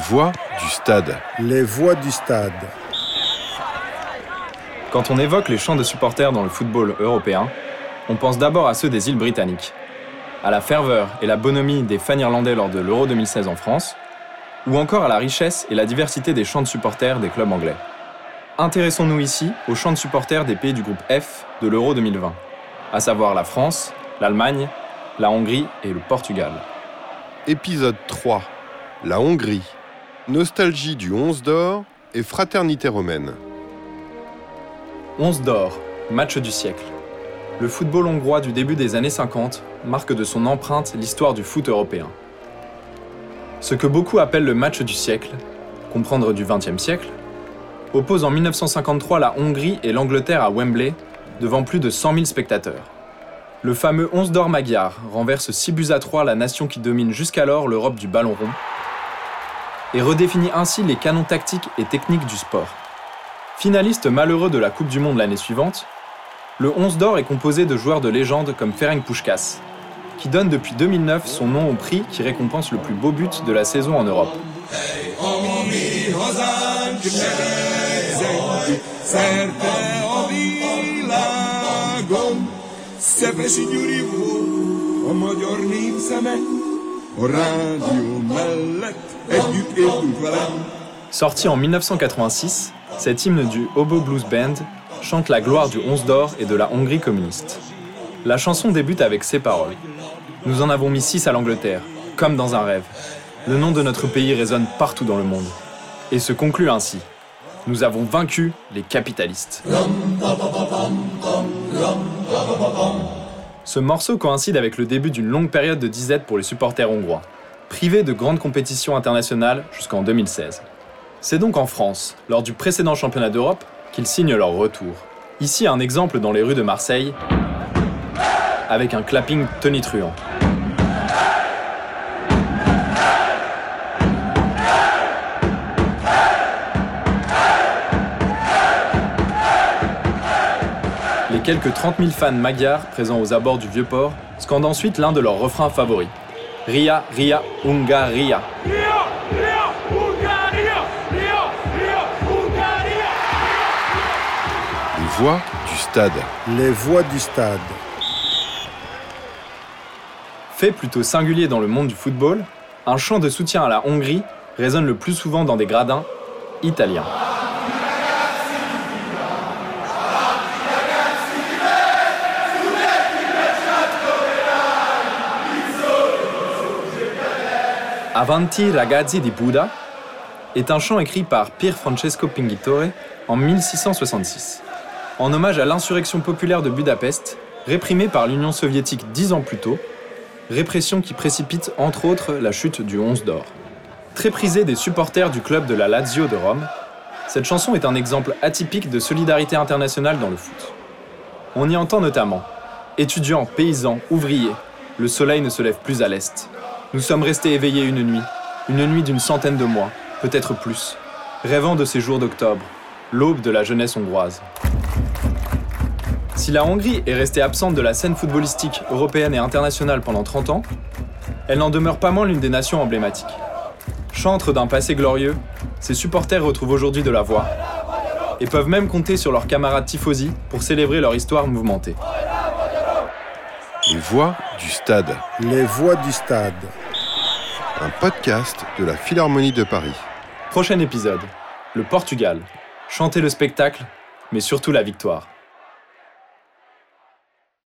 voix du stade. Les voix du stade. Quand on évoque les chants de supporters dans le football européen, on pense d'abord à ceux des îles britanniques, à la ferveur et la bonhomie des fans irlandais lors de l'Euro 2016 en France, ou encore à la richesse et la diversité des chants de supporters des clubs anglais. Intéressons-nous ici aux chants de supporters des pays du groupe F de l'Euro 2020, à savoir la France, l'Allemagne, la Hongrie et le Portugal. Épisode 3. La Hongrie. Nostalgie du 11 d'or et fraternité romaine. 11 d'or, match du siècle. Le football hongrois du début des années 50 marque de son empreinte l'histoire du foot européen. Ce que beaucoup appellent le match du siècle, comprendre du XXe siècle, oppose en 1953 la Hongrie et l'Angleterre à Wembley devant plus de 100 000 spectateurs. Le fameux 11 d'or magyar renverse 6 buts à 3 la nation qui domine jusqu'alors l'Europe du ballon rond et redéfinit ainsi les canons tactiques et techniques du sport. Finaliste malheureux de la Coupe du Monde l'année suivante, le 11 d'or est composé de joueurs de légende comme Ferenc Puskas, qui donne depuis 2009 son nom au prix qui récompense le plus beau but de la saison en Europe. Sorti en 1986, cet hymne du Hobo Blues Band chante la gloire du 11 d'or et de la Hongrie communiste. La chanson débute avec ces paroles. Nous en avons mis six à l'Angleterre, comme dans un rêve. Le nom de notre pays résonne partout dans le monde. Et se conclut ainsi. Nous avons vaincu les capitalistes. Ce morceau coïncide avec le début d'une longue période de disette pour les supporters hongrois, privés de grandes compétitions internationales jusqu'en 2016. C'est donc en France, lors du précédent championnat d'Europe, qu'ils signent leur retour. Ici un exemple dans les rues de Marseille, avec un clapping tonitruant. Quelques 30 000 fans magyars présents aux abords du Vieux-Port scandent ensuite l'un de leurs refrains favoris. Ria, Ria, Ungaria. Les voix du stade. Les voix du stade. Fait plutôt singulier dans le monde du football, un chant de soutien à la Hongrie résonne le plus souvent dans des gradins italiens. Avanti ragazzi di Buda est un chant écrit par Pier Francesco Pinguitore en 1666, en hommage à l'insurrection populaire de Budapest, réprimée par l'Union soviétique dix ans plus tôt, répression qui précipite entre autres la chute du 11 d'or. Très prisée des supporters du club de la Lazio de Rome, cette chanson est un exemple atypique de solidarité internationale dans le foot. On y entend notamment Étudiants, paysans, ouvriers, le soleil ne se lève plus à l'est. Nous sommes restés éveillés une nuit, une nuit d'une centaine de mois, peut-être plus, rêvant de ces jours d'octobre, l'aube de la jeunesse hongroise. Si la Hongrie est restée absente de la scène footballistique européenne et internationale pendant 30 ans, elle n'en demeure pas moins l'une des nations emblématiques. Chantre d'un passé glorieux, ses supporters retrouvent aujourd'hui de la voix et peuvent même compter sur leurs camarades tifosi pour célébrer leur histoire mouvementée. Les voix du stade. Les voix du stade. Un podcast de la Philharmonie de Paris. Prochain épisode, le Portugal. Chanter le spectacle, mais surtout la victoire.